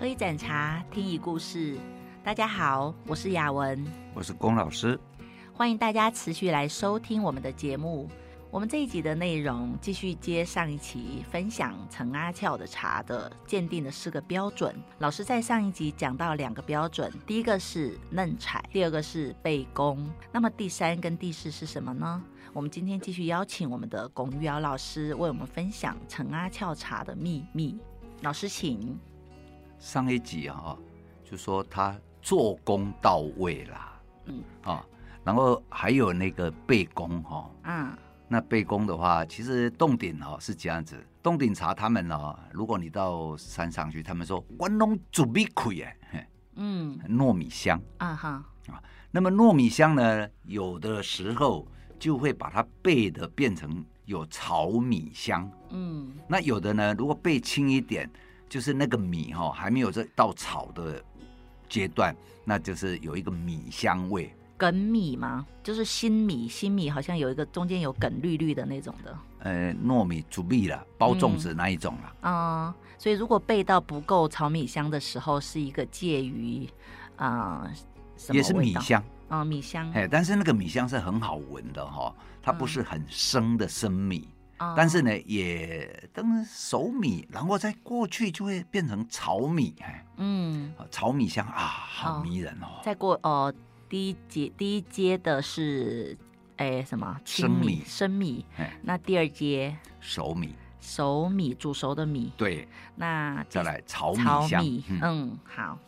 喝一盏茶，听一故事。大家好，我是雅文，我是龚老师，欢迎大家持续来收听我们的节目。我们这一集的内容继续接上一期分享陈阿俏的茶的鉴定的四个标准。老师在上一集讲到两个标准，第一个是嫩采，第二个是背功。那么第三跟第四是什么呢？我们今天继续邀请我们的龚玉瑶老师为我们分享陈阿俏茶的秘密。老师，请。上一集啊，就说他做工到位啦，嗯。啊，然后还有那个背功哈，嗯。那背功的话，其实洞顶哦是这样子，洞顶茶他们哦，如果你到山上去，他们说关东煮米亏哎，嗯，糯米香。啊哈。啊，那么糯米香呢，有的时候就会把它背的变成有炒米香，嗯，那有的呢，如果背轻一点，就是那个米哈还没有这到炒的阶段，那就是有一个米香味。梗米吗？就是新米，新米好像有一个中间有梗绿绿的那种的。呃，糯米煮米了，包粽子那一种了。啊、嗯呃，所以如果焙到不够炒米香的时候，是一个介于啊、呃，也是米香啊、呃，米香。哎，但是那个米香是很好闻的哈，它不是很生的生米，嗯、但是呢，也等熟米，然后再过去就会变成炒米，哎，嗯，炒米香啊，好迷人哦。再过哦。呃第一阶第一阶的是，哎，什么？生米，生米。那第二阶熟米，熟米煮熟的米。对。那再来炒米香。嗯，好。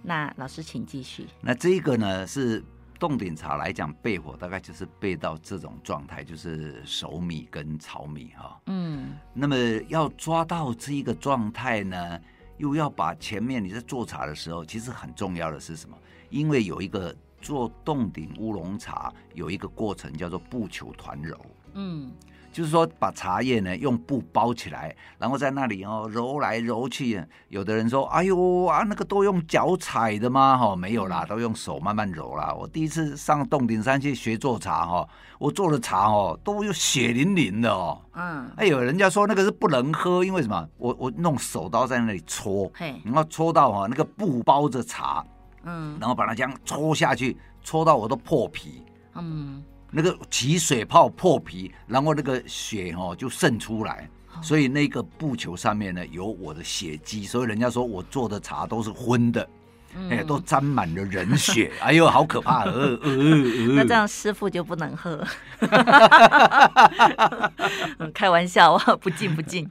那老师请继续。那这个呢是冻顶茶来讲，焙火大概就是焙到这种状态，就是熟米跟炒米哈。嗯。那么要抓到这一个状态呢，又要把前面你在做茶的时候，其实很重要的是什么？因为有一个。做冻顶乌龙茶有一个过程叫做不求团揉，嗯，就是说把茶叶呢用布包起来，然后在那里哦揉来揉去。有的人说：“哎呦啊，那个都用脚踩的吗？”哈，没有啦，都用手慢慢揉啦。我第一次上洞顶山去学做茶哈，我做的茶哦都有血淋淋的哦。嗯，哎有人家说那个是不能喝，因为什么？我我弄手刀在那里搓，嘿，然后搓到哈那个布包着茶。嗯，然后把它这样搓下去，搓到我都破皮。嗯，那个起水泡破皮，然后那个血哦就渗出来，哦、所以那个布球上面呢有我的血迹，所以人家说我做的茶都是荤的，嗯、哎，都沾满了人血。哎呦，好可怕！呃呃呃，那这样师傅就不能喝。开玩笑，不敬不敬。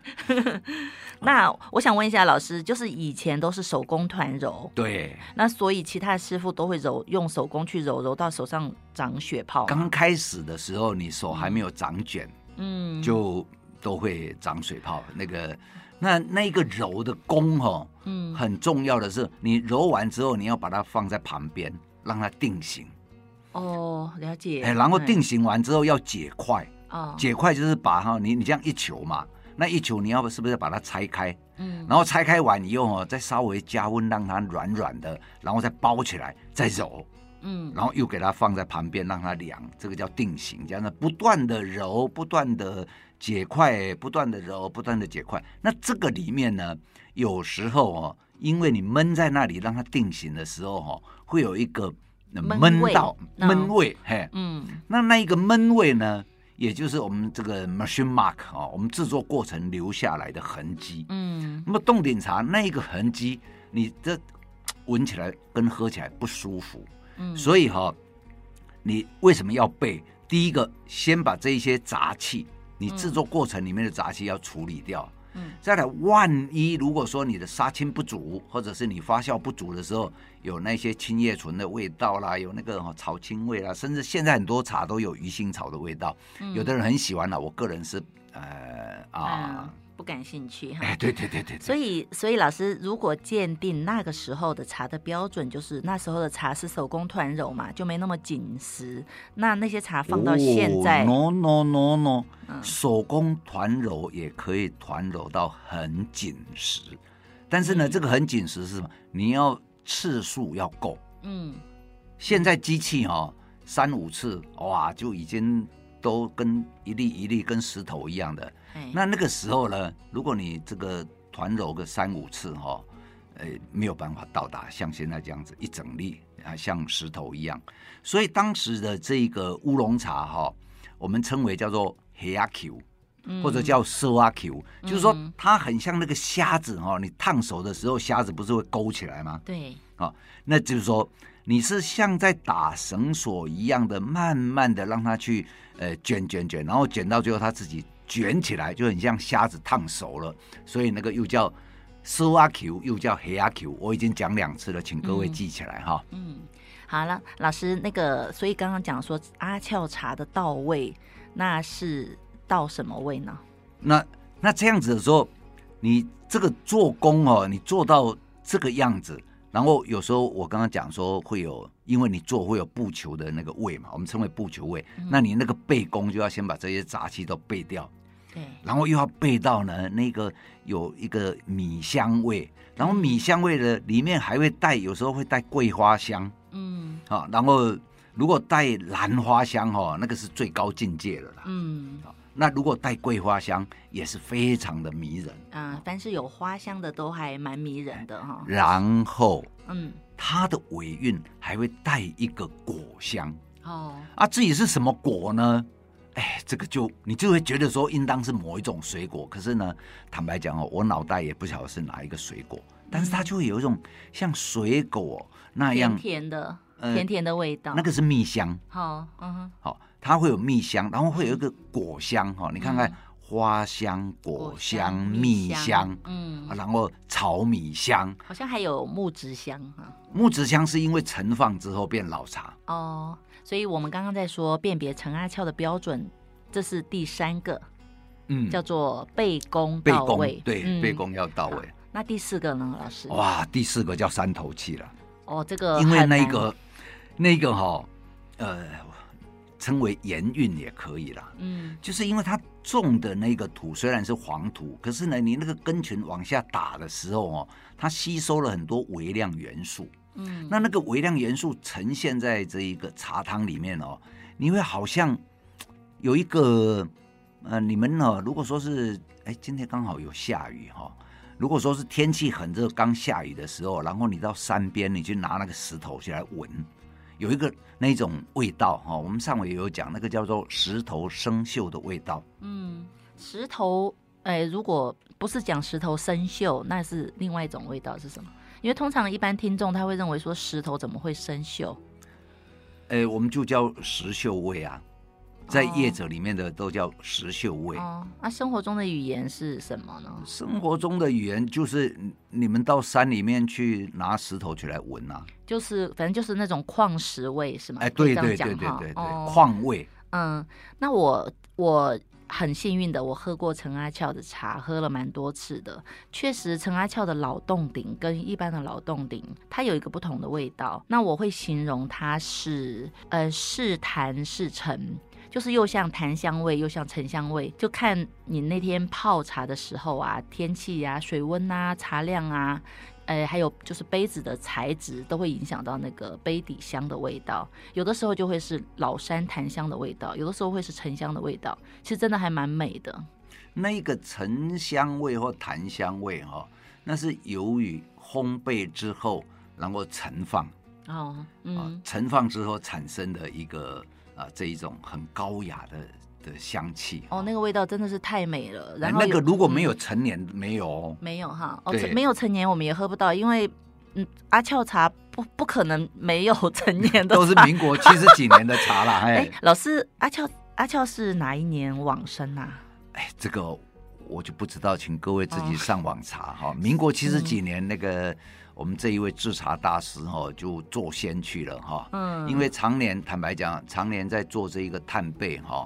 那我想问一下老师，就是以前都是手工团揉，对，那所以其他师傅都会揉，用手工去揉，揉到手上长血泡。刚开始的时候，你手还没有长卷，嗯，就都会长水泡。那个，那那个揉的功哈，嗯，很重要的是，你揉完之后，你要把它放在旁边，让它定型。哦，了解。哎，然后定型完之后要解块，哦，解块就是把哈，你你这样一球嘛。那一球你要不是不是把它拆开，嗯，然后拆开完以后哦，再稍微加温让它软软的，然后再包起来再揉，嗯，然后又给它放在旁边让它凉，这个叫定型，这样的不断的揉，不断的解块，不断的揉，不断的解块。那这个里面呢，有时候哦，因为你闷在那里让它定型的时候哦，会有一个闷到闷味，嘿，嗯，那那一个闷味呢？也就是我们这个 machine mark 啊，我们制作过程留下来的痕迹。嗯，那么冻顶茶那个痕迹，你这闻起来跟喝起来不舒服。嗯，所以哈，你为什么要备？第一个，先把这些杂气，你制作过程里面的杂气要处理掉。嗯，再来，万一如果说你的杀青不足，或者是你发酵不足的时候，有那些青叶醇的味道啦，有那个草青味啦，甚至现在很多茶都有鱼腥草的味道，嗯、有的人很喜欢啦，我个人是呃啊。嗯不感兴趣哈，哎，对对对对，对，所以所以老师如果鉴定那个时候的茶的标准，就是那时候的茶是手工团揉嘛，就没那么紧实。那那些茶放到现在，no no no no，手工团揉也可以团揉到很紧实，但是呢，嗯、这个很紧实是什么？你要次数要够。嗯，现在机器哈、哦，三五次哇就已经都跟一粒一粒跟石头一样的。那那个时候呢，如果你这个团揉个三五次哈，呃没有办法到达像现在这样子一整粒啊，像石头一样。所以当时的这个乌龙茶哈，我们称为叫做黑阿 Q，或者叫色阿 Q，就是说它很像那个虾子哈，你烫熟的时候虾子不是会勾起来吗？对，啊，那就是说你是像在打绳索一样的，慢慢的让它去呃卷卷卷，然后卷到最后它自己卷起来，就很像虾子烫熟了，所以那个又叫苏阿 Q，又叫黑阿 Q，我已经讲两次了，请各位记起来哈。嗯。嗯好了，老师，那个，所以刚刚讲说阿俏茶的到位，那是到什么位呢？那那这样子的时候，你这个做工哦，你做到这个样子，然后有时候我刚刚讲说会有，因为你做会有布球的那个位嘛，我们称为布球位，嗯、那你那个背工就要先把这些杂气都背掉，对，然后又要备到呢那个有一个米香味，然后米香味的里面还会带，有时候会带桂花香。嗯，啊，然后如果带兰花香哈，那个是最高境界了啦。嗯，好，那如果带桂花香，也是非常的迷人。嗯，凡是有花香的都还蛮迷人的哈。然后，嗯，它的尾韵还会带一个果香。哦，啊，至于是什么果呢？哎，这个就你就会觉得说，应当是某一种水果。可是呢，坦白讲哦，我脑袋也不晓得是哪一个水果。但是它就会有一种像水果那样甜甜的、甜甜的味道，那个是蜜香。好，嗯哼，好，它会有蜜香，然后会有一个果香哈。你看看花香、果香、蜜香，嗯，然后炒米香，好像还有木质香哈。木质香是因为陈放之后变老茶哦。所以我们刚刚在说辨别陈阿俏的标准，这是第三个，嗯，叫做背功到位，对，背功要到位。那第四个呢，老师？哇，第四个叫三头气了。哦，这个因为那个那个哈、哦，呃，称为盐韵也可以啦。嗯，就是因为它种的那个土虽然是黄土，可是呢，你那个根群往下打的时候哦，它吸收了很多微量元素。嗯，那那个微量元素呈现在这一个茶汤里面哦，你会好像有一个呃，你们呢，如果说是哎，今天刚好有下雨哈、哦。如果说是天气很热，刚下雨的时候，然后你到山边，你去拿那个石头去来闻，有一个那种味道哈。我们上回也有讲，那个叫做石头生锈的味道。嗯，石头，哎，如果不是讲石头生锈，那是另外一种味道是什么？因为通常一般听众他会认为说石头怎么会生锈？哎，我们就叫石锈味啊。在业者里面的都叫石锈味。哦，那、啊、生活中的语言是什么呢？生活中的语言就是你们到山里面去拿石头去来闻啊，就是反正就是那种矿石味是吗？哎，对对对对对对，矿味。嗯，那我我很幸运的，我喝过陈阿俏的茶，喝了蛮多次的。确实，陈阿俏的老洞顶跟一般的老洞顶，它有一个不同的味道。那我会形容它是呃是檀是陈。就是又像檀香味，又像沉香味，就看你那天泡茶的时候啊，天气啊，水温啊，茶量啊，呃，还有就是杯子的材质都会影响到那个杯底香的味道。有的时候就会是老山檀香的味道，有的时候会是沉香的味道。其实真的还蛮美的。那个沉香味或檀香味哈、哦，那是由于烘焙之后然后陈放哦，嗯，陈放之后产生的一个。啊，这一种很高雅的的香气哦，那个味道真的是太美了。然后那个如果没有成年，嗯、没有没有哈，哦，没有成年我们也喝不到，因为嗯，阿俏茶不不可能没有成年的，都是民国七十几年的茶啦。哎，老师，阿俏阿俏是哪一年往生啊？哎，这个我就不知道，请各位自己上网查哈。哦、民国七十几年那个。我们这一位制茶大师哈，就做仙去了哈，嗯，因为常年坦白讲，常年在做这一个炭焙哈，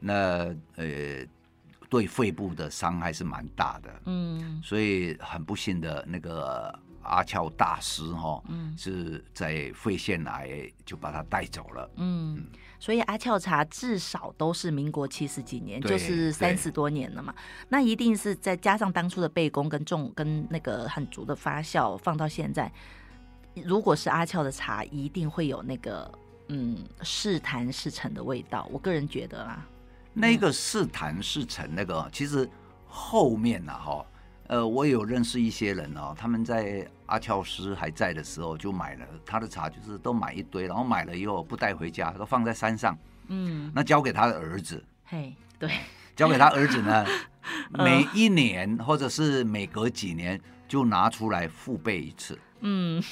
那呃对肺部的伤害是蛮大的，嗯，所以很不幸的那个阿俏大师哈，嗯，是在肺腺癌就把他带走了，嗯。嗯所以阿俏茶至少都是民国七十几年，就是三十多年了嘛。那一定是再加上当初的背工跟重跟那个很足的发酵，放到现在，如果是阿俏的茶，一定会有那个嗯是痰是陈的味道。我个人觉得啦，那个是谈是成那个其实后面呢哈，呃，我有认识一些人哦，他们在阿翘师还在的时候就买了他的茶，就是都买一堆，然后买了以后不带回家，都放在山上。嗯，那交给他的儿子。嘿，对，交给他儿子呢，每一年或者是每隔几年就拿出来复焙一次。嗯，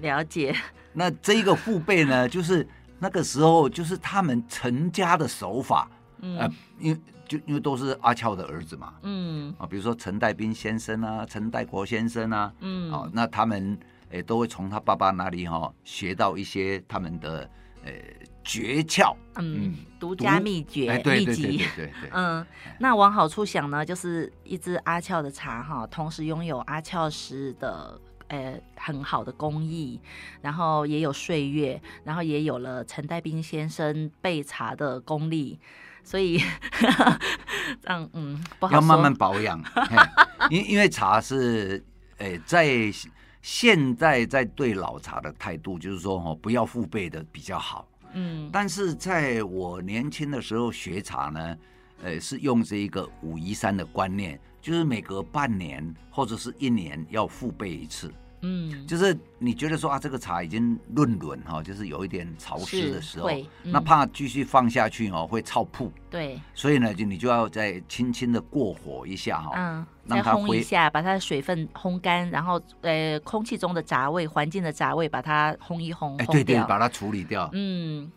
了解。那这一个复焙呢，就是。那个时候就是他们成家的手法，嗯、呃，因为就因为都是阿俏的儿子嘛，嗯。啊，比如说陈代斌先生啊，陈代国先生啊，嗯，啊，那他们诶都会从他爸爸那里哈、哦、学到一些他们的呃诀窍，嗯，独家秘诀、哎、对对对对对，对，对，嗯，那往好处想呢，就是一支阿俏的茶哈，同时拥有阿俏师的。呃，很好的工艺，然后也有岁月，然后也有了陈代斌先生焙茶的功力，所以 这样嗯，不好要慢慢保养，因因为茶是，诶，在现在在对老茶的态度就是说哦，不要父辈的比较好，嗯，但是在我年轻的时候学茶呢，呃，是用这一个武夷山的观念。就是每隔半年或者是一年要父辈一次，嗯，就是你觉得说啊，这个茶已经润润哈，就是有一点潮湿的时候，嗯、那怕继续放下去哦会燥铺，对，所以呢就你就要再轻轻的过火一下哈，嗯，让它烘一下，把它的水分烘干，然后呃空气中的杂味、环境的杂味把它烘一烘，哎，对对，把它处理掉，嗯。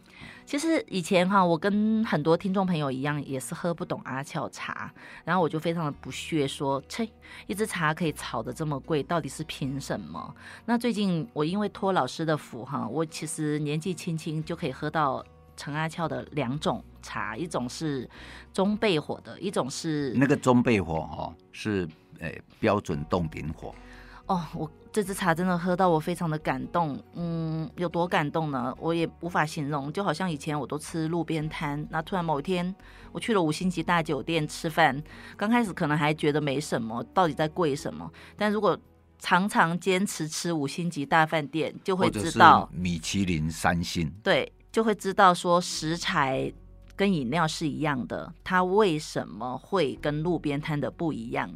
其实以前哈，我跟很多听众朋友一样，也是喝不懂阿翘茶，然后我就非常的不屑说，切，一支茶可以炒得这么贵，到底是凭什么？那最近我因为托老师的福哈，我其实年纪轻轻就可以喝到陈阿翘的两种茶，一种是中焙火的，一种是那个中焙火哈，是诶标准冻顶火。哦，我这支茶真的喝到我非常的感动，嗯，有多感动呢？我也无法形容，就好像以前我都吃路边摊，那突然某一天我去了五星级大酒店吃饭，刚开始可能还觉得没什么，到底在贵什么？但如果常常坚持吃五星级大饭店，就会知道米其林三星，对，就会知道说食材跟饮料是一样的，它为什么会跟路边摊的不一样？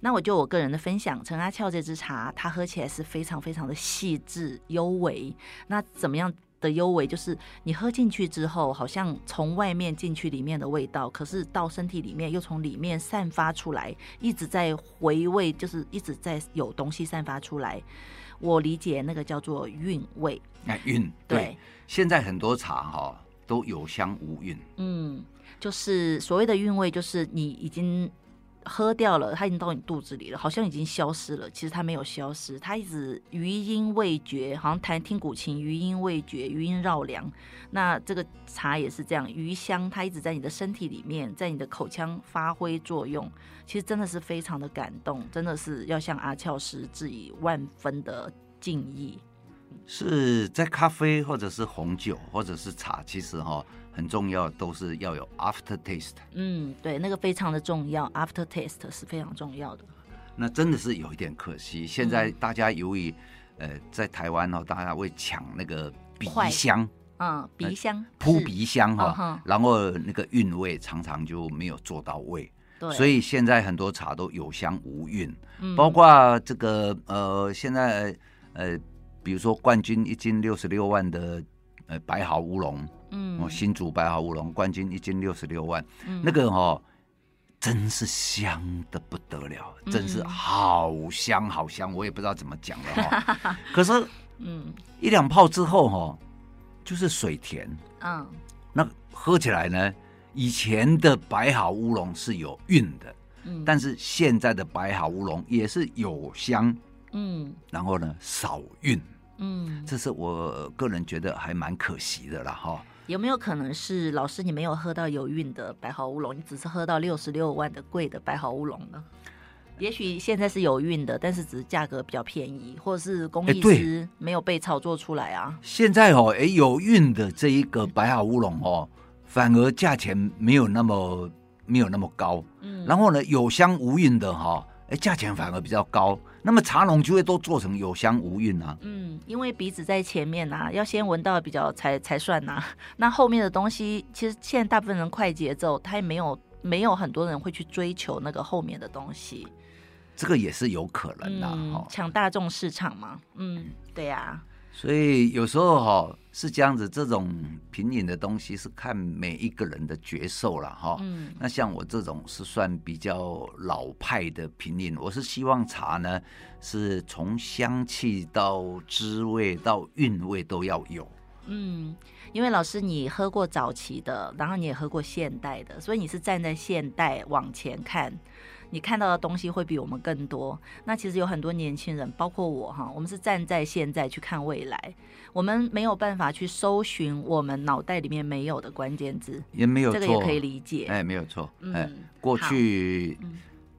那我就我个人的分享，陈阿俏这支茶，它喝起来是非常非常的细致优微。那怎么样的优微？就是你喝进去之后，好像从外面进去里面的味道，可是到身体里面又从里面散发出来，一直在回味，就是一直在有东西散发出来。我理解那个叫做韵味。那，韵对，对。现在很多茶哈都有香无韵。嗯，就是所谓的韵味，就是你已经。喝掉了，它已经到你肚子里了，好像已经消失了。其实它没有消失，它一直余音未绝，好像弹听古琴，余音未绝，余音绕梁。那这个茶也是这样，余香它一直在你的身体里面，在你的口腔发挥作用。其实真的是非常的感动，真的是要向阿翘师致以万分的敬意。是在咖啡或者是红酒或者是茶，其实哈。很重要，都是要有 after taste。嗯，对，那个非常的重要，after taste 是非常重要的。那真的是有一点可惜，现在大家由于、嗯、呃在台湾哦，大家会抢那个鼻香，嗯，鼻香扑鼻香哈、哦，然后那个韵味常常就没有做到位。对，所以现在很多茶都有香无韵，嗯、包括这个呃，现在呃，比如说冠军一斤六十六万的呃白毫乌龙。嗯，新竹白毫乌龙冠军一斤六十六万，嗯、那个哦，真是香的不得了，嗯、真是好香好香，我也不知道怎么讲了哈、哦。可是，嗯，一两泡之后哈、哦，就是水甜，嗯，那喝起来呢，以前的白毫乌龙是有韵的，嗯，但是现在的白毫乌龙也是有香，嗯，然后呢少韵，嗯，这是我个人觉得还蛮可惜的了哈。有没有可能是老师你没有喝到有韵的白毫乌龙，你只是喝到六十六万的贵的白毫乌龙呢？也许现在是有韵的，但是只是价格比较便宜，或者是工艺师没有被炒作出来啊。现在哦，哎，有韵的这一个白毫乌龙哦，反而价钱没有那么没有那么高。嗯，然后呢，有香无韵的哈、哦，哎，价钱反而比较高。那么茶农就会都做成有香无韵啊。嗯，因为鼻子在前面啊，要先闻到比较才才算呐、啊。那后面的东西，其实现在大部分人快节奏，他也没有没有很多人会去追求那个后面的东西。这个也是有可能的，嗯，抢大众市场嘛，嗯，对呀、啊。所以有时候哈是这样子，这种品饮的东西是看每一个人的觉受了哈。嗯，那像我这种是算比较老派的品饮，我是希望茶呢是从香气到滋味到韵味都要有。嗯，因为老师你喝过早期的，然后你也喝过现代的，所以你是站在现代往前看。你看到的东西会比我们更多。那其实有很多年轻人，包括我哈，我们是站在现在去看未来，我们没有办法去搜寻我们脑袋里面没有的关键字，也没有错，这个也可以理解。哎，没有错，哎、嗯，过去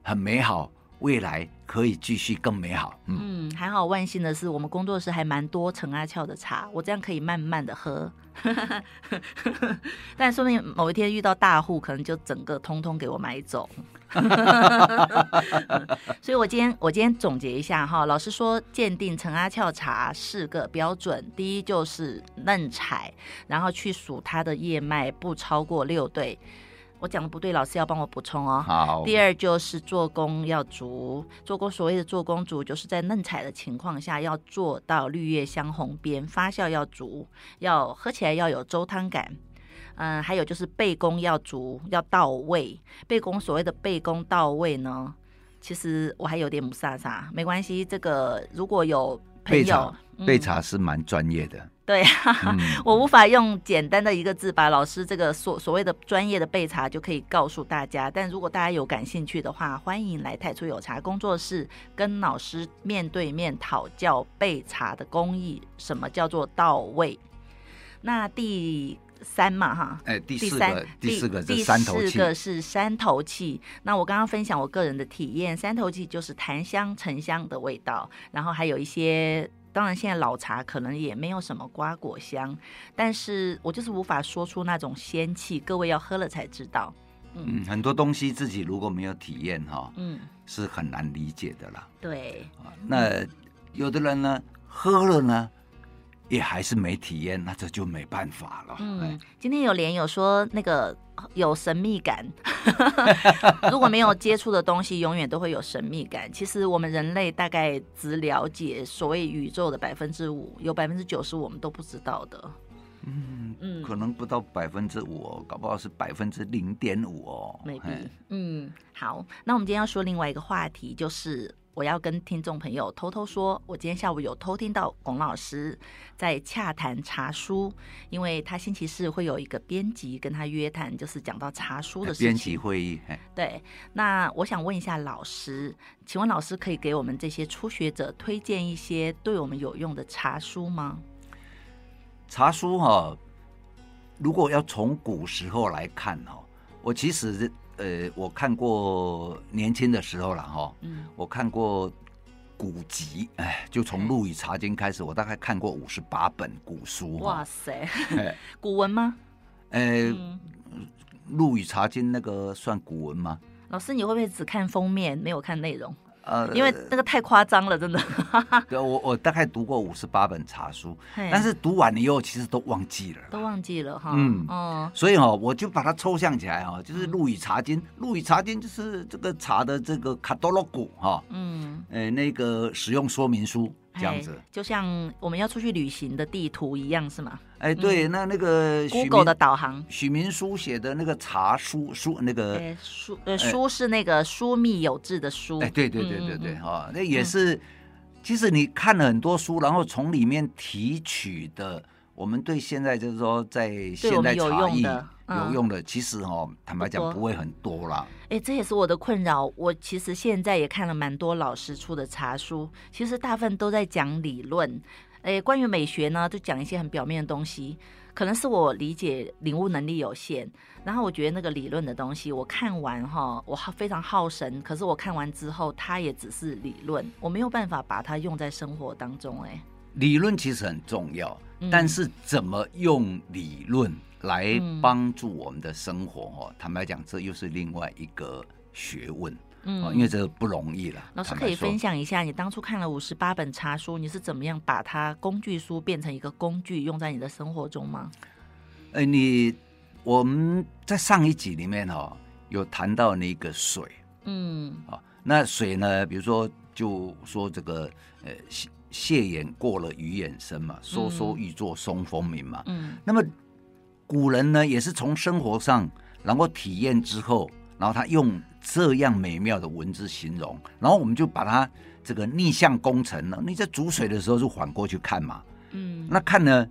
很美好。未来可以继续更美好。嗯，嗯，还好万幸的是，我们工作室还蛮多陈阿俏的茶，我这样可以慢慢的喝。但说不定某一天遇到大户，可能就整个通通给我买走。所以我今天我今天总结一下哈，老师说鉴定陈阿俏茶四个标准，第一就是嫩采，然后去数它的叶脉不超过六对。我讲的不对，老师要帮我补充哦。好。第二就是做工要足，做工所谓的做工足，就是在嫩采的情况下要做到绿叶香红边，发酵要足，要喝起来要有粥汤感。嗯，还有就是背功要足，要到位。背功所谓的背功到位呢，其实我还有点雾煞煞，没关系。这个如果有朋友，备茶，茶是蛮专业的。对啊，嗯、我无法用简单的一个字把老师这个所所谓的专业的备茶就可以告诉大家。但如果大家有感兴趣的话，欢迎来太初有茶工作室跟老师面对面讨教备茶的工艺，什么叫做到位。那第三嘛，哈，哎，第四个，第三，第四个，第四个是山头气。那我刚刚分享我个人的体验，山头气就是檀香、沉香的味道，然后还有一些。当然，现在老茶可能也没有什么瓜果香，但是我就是无法说出那种仙气，各位要喝了才知道。嗯，嗯，很多东西自己如果没有体验哈，嗯，是很难理解的啦。对，那有的人呢，喝了呢。也还是没体验，那这就没办法了。嗯，今天有连友说那个有神秘感，如果没有接触的东西，永远都会有神秘感。其实我们人类大概只了解所谓宇宙的百分之五，有百分之九十五我们都不知道的。嗯嗯，可能不到百分之五哦，搞不好是百分之零点五哦。maybe。嗯，好，那我们今天要说另外一个话题，就是。我要跟听众朋友偷偷说，我今天下午有偷听到龚老师在洽谈茶书，因为他星期四会有一个编辑跟他约谈，就是讲到茶书的事情。编辑会议。对，那我想问一下老师，请问老师可以给我们这些初学者推荐一些对我们有用的茶书吗？茶书哈，如果要从古时候来看哈，我其实。呃，我看过年轻的时候了哈，嗯，我看过古籍，哎，就从《陆羽茶经》开始，我大概看过五十八本古书。哇塞，古文吗？呃，《陆羽茶经》那个算古文吗？老师，你会不会只看封面，没有看内容？呃，因为那个太夸张了，真的。对，我我大概读过五十八本茶书，但是读完了以后，其实都忘记了，都忘记了哈。嗯。哦，所以哦，我就把它抽象起来哈，就是《陆羽茶经》，《陆羽茶经》就是这个茶的这个卡多洛古哈，嗯，呃，那个使用说明书。这样子，就像我们要出去旅行的地图一样，是吗？哎，对，那那个 Google 的导航，许明书写的那个茶书书那个书呃书是那个疏密有致的书，哎，对对对对对，哈，那也是，其实你看了很多书，然后从里面提取的，我们对现在就是说在现代茶艺。有用的，嗯、其实哦，坦白讲不会很多啦。哎，这也是我的困扰。我其实现在也看了蛮多老师出的茶书，其实大部分都在讲理论。哎，关于美学呢，就讲一些很表面的东西。可能是我理解领悟能力有限，然后我觉得那个理论的东西，我看完哈，我非常耗神。可是我看完之后，它也只是理论，我没有办法把它用在生活当中。哎，理论其实很重要，嗯、但是怎么用理论？来帮助我们的生活哈，嗯、坦白讲，这又是另外一个学问，嗯，因为这个不容易了。老师可以分享一下，你当初看了五十八本茶书，你是怎么样把它工具书变成一个工具，用在你的生活中吗？哎，你我们在上一集里面哈有谈到那个水，嗯，啊，那水呢，比如说就说这个呃蟹蟹眼过了鱼眼深嘛，说说欲作松风鸣嘛。嗯，那么古人呢也是从生活上然后体验之后，然后他用这样美妙的文字形容，然后我们就把它这个逆向工程了。你在煮水的时候就缓过去看嘛。嗯，那看呢？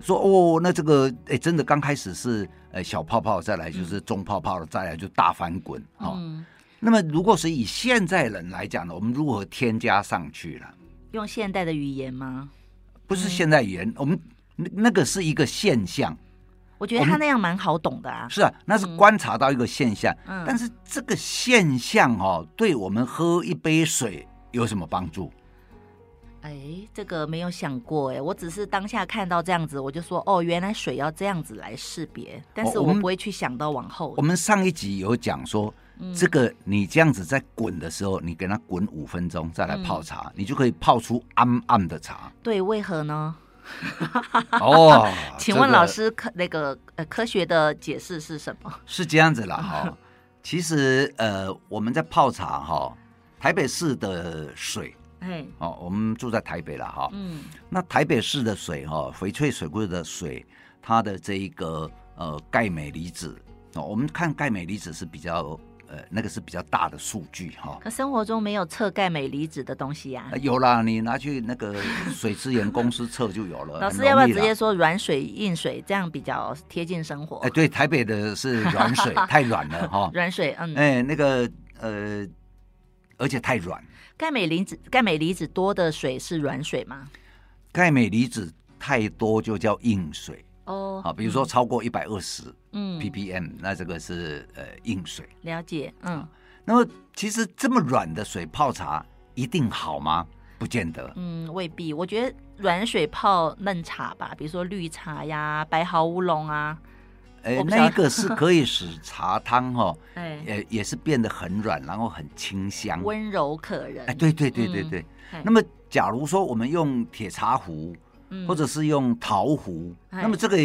说哦，那这个哎，真的刚开始是呃小泡泡，再来就是中泡泡了，再来就大翻滚哈。嗯、那么如果是以现在人来讲呢，我们如何添加上去了？用现代的语言吗？不是现代语言，嗯、我们那那个是一个现象。我觉得他那样蛮好懂的啊。是啊，那是观察到一个现象。嗯。但是这个现象哦，对我们喝一杯水有什么帮助？哎，这个没有想过哎，我只是当下看到这样子，我就说哦，原来水要这样子来识别，但是我们不会去想到往后。我们上一集有讲说，嗯、这个你这样子在滚的时候，你给它滚五分钟再来泡茶，嗯、你就可以泡出暗暗的茶。对，为何呢？哦，请问老师科那个呃科学的解释是什么？是这样子啦哈，其实呃我们在泡茶哈，台北市的水。哎哦，我们住在台北了哈。嗯，那台北市的水哈，翡翠水库的水，它的这一个呃钙镁离子哦，我们看钙镁离子是比较呃那个是比较大的数据哈。可生活中没有测钙镁离子的东西呀？有啦，你拿去那个水资源公司测就有了。老师要不要直接说软水、硬水，这样比较贴近生活？哎，对，台北的是软水，太软了哈。软水，嗯，哎，那个呃，而且太软。钙镁离子，钙镁离子多的水是软水吗？钙镁离子太多就叫硬水哦。好，比如说超过一百二十嗯 ppm，那这个是呃硬水。了解，嗯。那么其实这么软的水泡茶一定好吗？不见得。嗯，未必。我觉得软水泡嫩茶吧，比如说绿茶呀、白毫乌龙啊。哎，那一个是可以使茶汤哈，哎，也也是变得很软，然后很清香，温柔可人。哎，对对对对对。那么，假如说我们用铁茶壶，或者是用陶壶，那么这个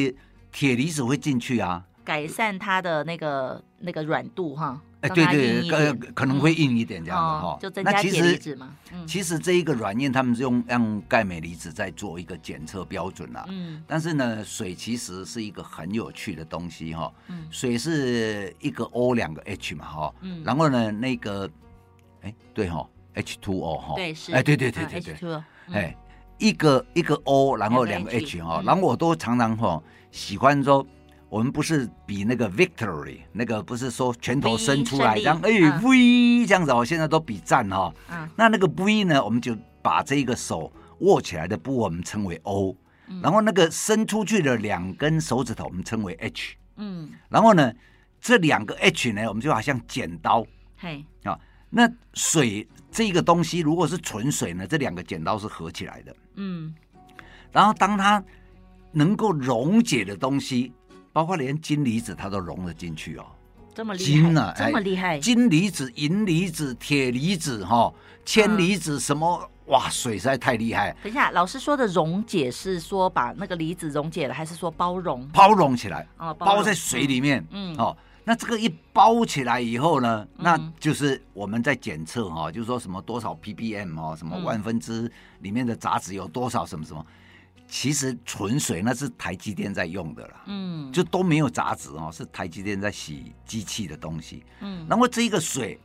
铁离子会进去啊，改善它的那个那个软度哈。哎，对对，可可能会硬一点这样的哈，就增加铁离子嘛。其实这一个软硬，他们是用用钙镁离子在做一个检测标准啦。嗯，但是呢，水其实是一个很有趣的东西哈。嗯，水是一个 O 两个 H 嘛哈。嗯，然后呢，那个，哎，对哈，H2O 哈。对是。哎，对对对对对。哎，一个一个 O，然后两个 H 哈，然后我都常常哈喜欢说。我们不是比那个 victory，那个不是说拳头伸出来，这样哎 V 这样子哦，现在都比赞哈。那那个 V 呢，我们就把这个手握起来的部位我们称为 O，然后那个伸出去的两根手指头我们称为 H。嗯，然后呢，这两个 H 呢，我们就好像剪刀。嘿，啊，那水这个东西如果是纯水呢，这两个剪刀是合起来的。嗯，然后当它能够溶解的东西。包括连金离子它都融了进去哦，这么厉害，金啊，这么厉害，金离子、银离子、铁离子、哈、铅离子什么？嗯、哇，水实在太厉害。等一下，老师说的溶解是说把那个离子溶解了，还是说包容？包容起来，哦，包在水里面。嗯，哦，那这个一包起来以后呢，嗯、那就是我们在检测哈，就是说什么多少 ppm 哦，什么万分之里面的杂质有多少，什么什么。其实纯水那是台积电在用的啦，嗯，就都没有杂质哦，是台积电在洗机器的东西，嗯，然后这个水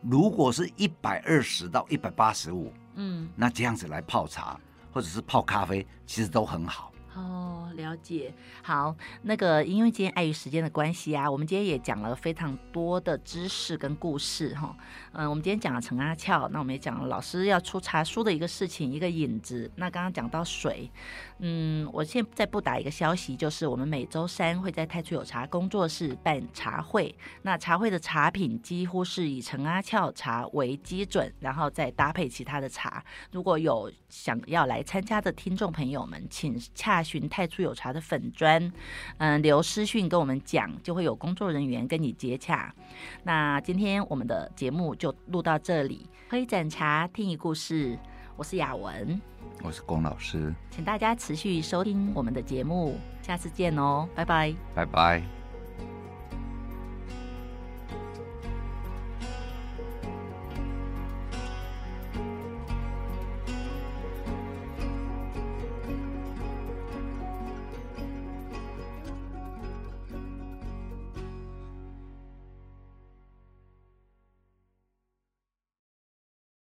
如果是一百二十到一百八十五，嗯，那这样子来泡茶或者是泡咖啡，其实都很好。哦，了解。好，那个因为今天碍于时间的关系啊，我们今天也讲了非常多的知识跟故事哈。嗯，我们今天讲了陈阿俏，那我们也讲了老师要出茶书的一个事情，一个引子。那刚刚讲到水。嗯，我现在不打一个消息，就是我们每周三会在太初有茶工作室办茶会。那茶会的茶品几乎是以陈阿俏茶为基准，然后再搭配其他的茶。如果有想要来参加的听众朋友们，请洽询太初有茶的粉专，嗯，留私讯跟我们讲，就会有工作人员跟你接洽。那今天我们的节目就录到这里，喝一盏茶，听一故事。我是雅文。我是龚老师，请大家持续收听我们的节目，下次见哦，拜拜，拜拜。